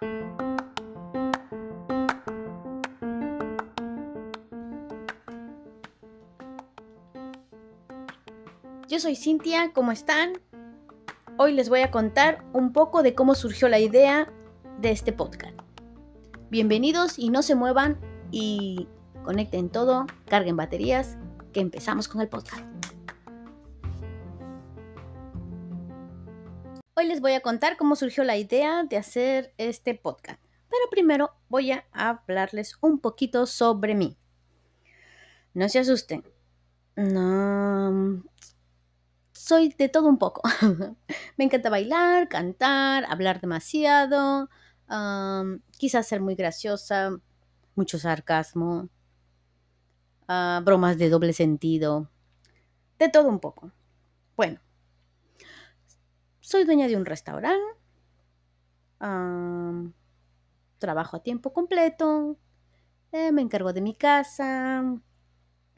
Yo soy Cintia, ¿cómo están? Hoy les voy a contar un poco de cómo surgió la idea de este podcast. Bienvenidos y no se muevan y conecten todo, carguen baterías, que empezamos con el podcast. Les voy a contar cómo surgió la idea de hacer este podcast. Pero primero voy a hablarles un poquito sobre mí. No se asusten. No. Soy de todo un poco. Me encanta bailar, cantar, hablar demasiado, quizás ser muy graciosa, mucho sarcasmo, ah, bromas de doble sentido, de todo un poco. Bueno, soy dueña de un restaurante, trabajo a tiempo completo, eh, me encargo de mi casa,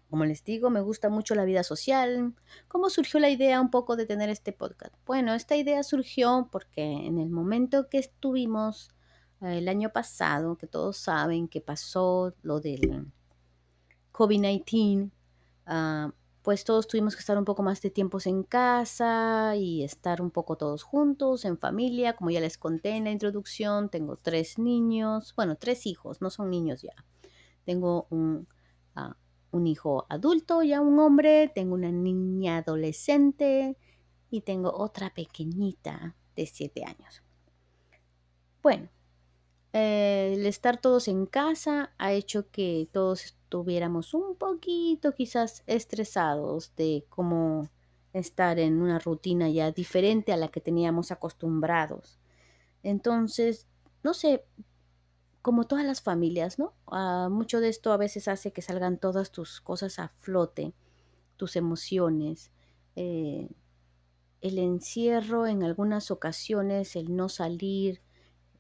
como les digo, me gusta mucho la vida social. ¿Cómo surgió la idea un poco de tener este podcast? Bueno, esta idea surgió porque en el momento que estuvimos eh, el año pasado, que todos saben que pasó lo del COVID-19, ah, pues todos tuvimos que estar un poco más de tiempos en casa y estar un poco todos juntos, en familia. Como ya les conté en la introducción, tengo tres niños, bueno, tres hijos, no son niños ya. Tengo un, ah, un hijo adulto, ya un hombre, tengo una niña adolescente y tengo otra pequeñita de siete años. Bueno, eh, el estar todos en casa ha hecho que todos estuviéramos un poquito quizás estresados de cómo estar en una rutina ya diferente a la que teníamos acostumbrados. Entonces, no sé, como todas las familias, ¿no? Ah, mucho de esto a veces hace que salgan todas tus cosas a flote, tus emociones. Eh, el encierro en algunas ocasiones, el no salir,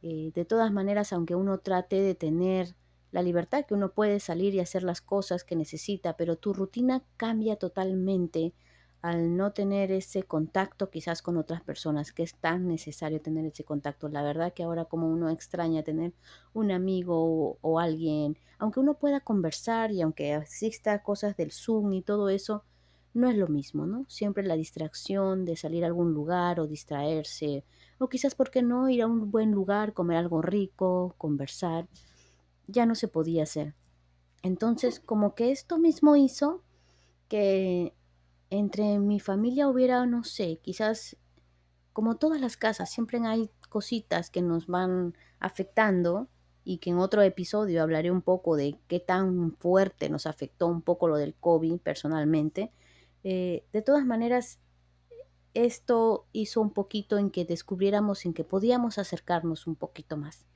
eh, de todas maneras, aunque uno trate de tener la libertad que uno puede salir y hacer las cosas que necesita, pero tu rutina cambia totalmente al no tener ese contacto quizás con otras personas, que es tan necesario tener ese contacto. La verdad que ahora como uno extraña tener un amigo o, alguien, aunque uno pueda conversar y aunque exista cosas del Zoom y todo eso, no es lo mismo, ¿no? Siempre la distracción de salir a algún lugar o distraerse, o quizás, ¿por qué no ir a un buen lugar, comer algo rico, conversar? Ya no se podía hacer. Entonces, como que esto mismo hizo que entre mi familia hubiera, no sé, quizás como todas las casas, siempre hay cositas que nos van afectando y que en otro episodio hablaré un poco de qué tan fuerte nos afectó un poco lo del COVID personalmente. Eh, de todas maneras, esto hizo un poquito en que descubriéramos en que podíamos acercarnos un poquito más.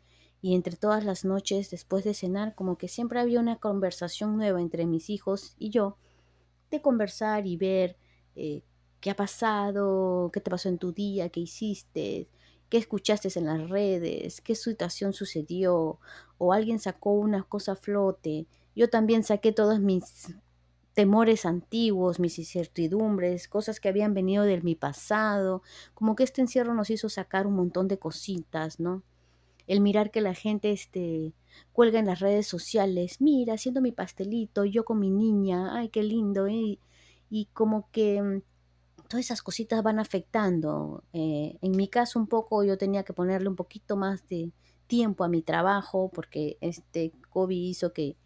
Y entre todas las noches, después de cenar, como que siempre había una conversación nueva entre mis hijos y yo de conversar y ver eh, qué ha pasado, qué te pasó en tu día, qué hiciste, qué escuchaste en las redes, qué situación sucedió, o alguien sacó una cosa a flote. Yo también saqué todos mis temores antiguos, mis incertidumbres, cosas que habían venido de mi pasado, como que este encierro nos hizo sacar un montón de cositas, ¿no? El mirar que la gente este, cuelga en las redes sociales, mira, haciendo mi pastelito, yo con mi niña, ay, qué lindo, ¿eh? y como que mm, todas esas cositas van afectando. Eh, en mi caso un poco yo tenía que ponerle un poquito más de tiempo a mi trabajo porque este COVID hizo que,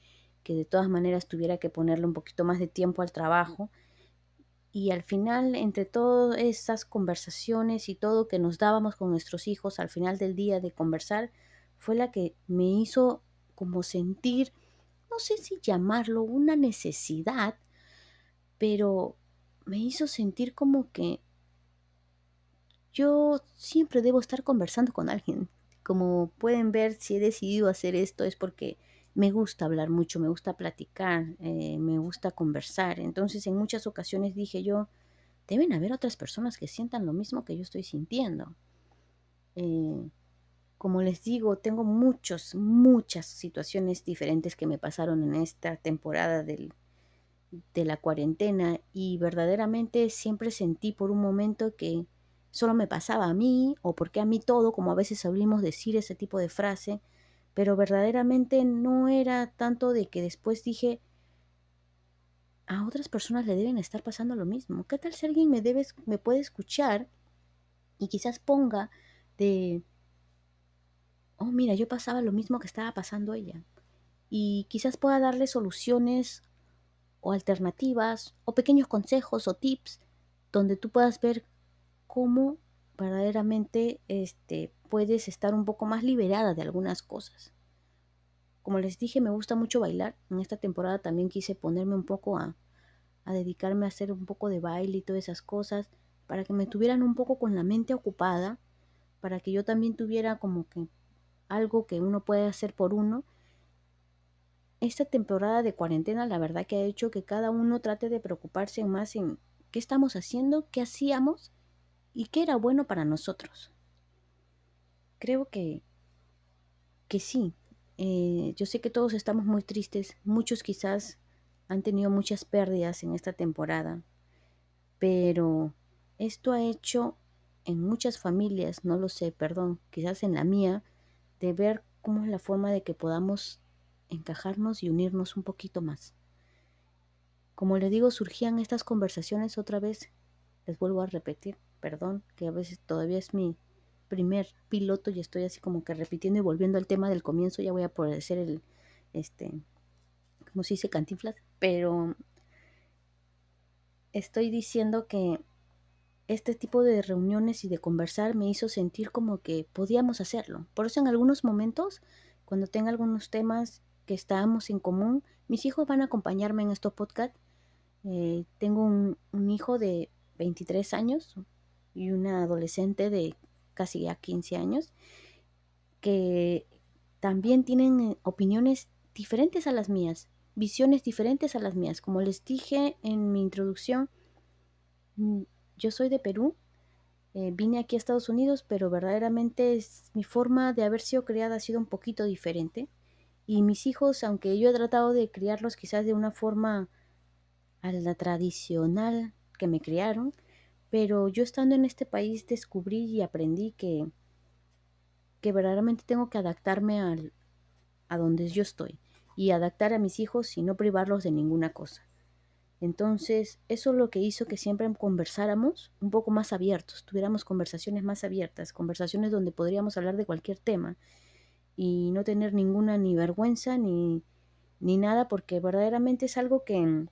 que de todas maneras tuviera que ponerle un poquito más de tiempo al trabajo. Y al final, entre todas esas conversaciones y todo que nos dábamos con nuestros hijos al final del día de conversar, fue la que me hizo como sentir, no sé si llamarlo una necesidad, pero me hizo sentir como que yo siempre debo estar conversando con alguien. Como pueden ver, si he decidido hacer esto es porque me gusta hablar mucho, me gusta platicar, eh, me gusta conversar. Entonces en muchas ocasiones dije yo, deben haber otras personas que sientan lo mismo que yo estoy sintiendo. Eh, como les digo, tengo muchos, muchas situaciones diferentes que me pasaron en esta temporada del, de la cuarentena y verdaderamente siempre sentí por un momento que solo me pasaba a mí o por qué a mí todo, como a veces solemos decir ese tipo de frase, pero verdaderamente no era tanto de que después dije, a otras personas le deben estar pasando lo mismo. ¿Qué tal si alguien me, debe, me puede escuchar y quizás ponga de, oh, mira, yo pasaba lo mismo que estaba pasando ella? Y quizás pueda darle soluciones o alternativas o pequeños consejos o tips donde tú puedas ver cómo verdaderamente este, puedes estar un poco más liberada de algunas cosas. Como les dije, me gusta mucho bailar. En esta temporada también quise ponerme un poco a, dedicarme a hacer un poco de baile y todas esas cosas, para que me tuvieran un poco con la mente ocupada, para que yo también tuviera como que algo que uno puede hacer por uno. Esta temporada de cuarentena la verdad que ha hecho que cada uno trate de preocuparse más en qué estamos haciendo, qué hacíamos y qué era bueno para nosotros. Creo que, que sí. Eh, yo sé que todos estamos muy tristes, muchos quizás han tenido muchas pérdidas en esta temporada, pero esto ha hecho en muchas familias, no lo sé, perdón, quizás en la mía, de ver cómo es la forma de que podamos encajarnos y unirnos un poquito más. Como le digo, surgían estas conversaciones otra vez, les vuelvo a repetir, perdón, que a veces todavía es mi primer piloto y estoy así como que repitiendo y volviendo al tema del comienzo, ya voy a poder hacer el, este, como se dice, cantinflas, pero estoy diciendo que este tipo de reuniones y de conversar me hizo sentir como que podíamos hacerlo. Por eso en algunos momentos, cuando tenga algunos temas que estamos en común, mis hijos van a acompañarme en estos podcasts. Eh, tengo un, un hijo de 23 años, y una adolescente de casi ya 15 años que también tienen eh, opiniones diferentes a las mías, visiones diferentes a las mías. Como les dije en mi introducción, mm, yo soy de Perú, eh, vine aquí a Estados Unidos, pero verdaderamente es, mi forma de haber sido criada ha sido un poquito diferente. Y mis hijos, aunque yo he tratado de criarlos quizás de una forma a la tradicional que me criaron, pero yo estando en este país descubrí y aprendí que, que verdaderamente tengo que adaptarme al, a donde yo estoy y adaptar a mis hijos y no privarlos de ninguna cosa. Entonces, eso es lo que hizo que siempre conversáramos un poco más abiertos, tuviéramos conversaciones más abiertas, conversaciones donde podríamos hablar de cualquier tema y no tener ninguna ni vergüenza ni, ni nada, porque verdaderamente es algo que,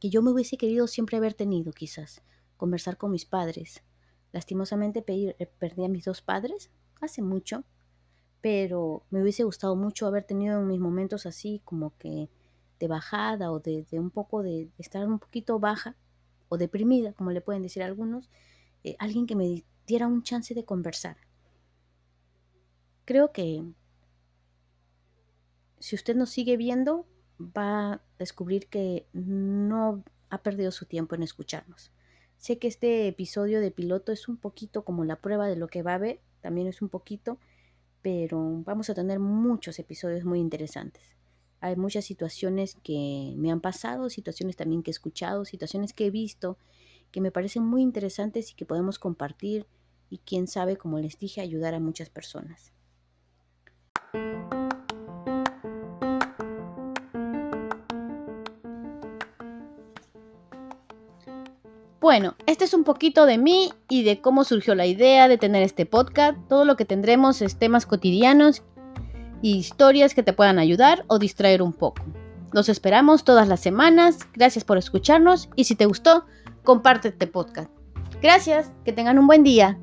que yo me hubiese querido siempre haber tenido, quizás conversar con mis padres. Lastimosamente eh, perdí a mis dos padres hace mucho, pero me hubiese gustado mucho haber tenido en mis momentos así como que de bajada o de, un poco de, estar un poquito baja o deprimida, como le pueden decir algunos, eh, alguien que me diera un chance de conversar. Creo que si usted nos sigue viendo, va a descubrir que no ha perdido su tiempo en escucharnos. Sé que este episodio de piloto es un poquito como la prueba de lo que va a haber, también es un poquito, pero vamos a tener muchos episodios muy interesantes. Hay muchas situaciones que me han pasado, situaciones también que he escuchado, situaciones que he visto, que me parecen muy interesantes y que podemos compartir y quién sabe, como les dije, ayudar a muchas personas. Bueno, este es un poquito de mí y de cómo surgió la idea de tener este podcast. Todo lo que tendremos es temas cotidianos y historias que te puedan ayudar o distraer un poco. Los esperamos todas las semanas. Gracias por escucharnos y si te gustó, comparte este podcast. Gracias, que tengan un buen día.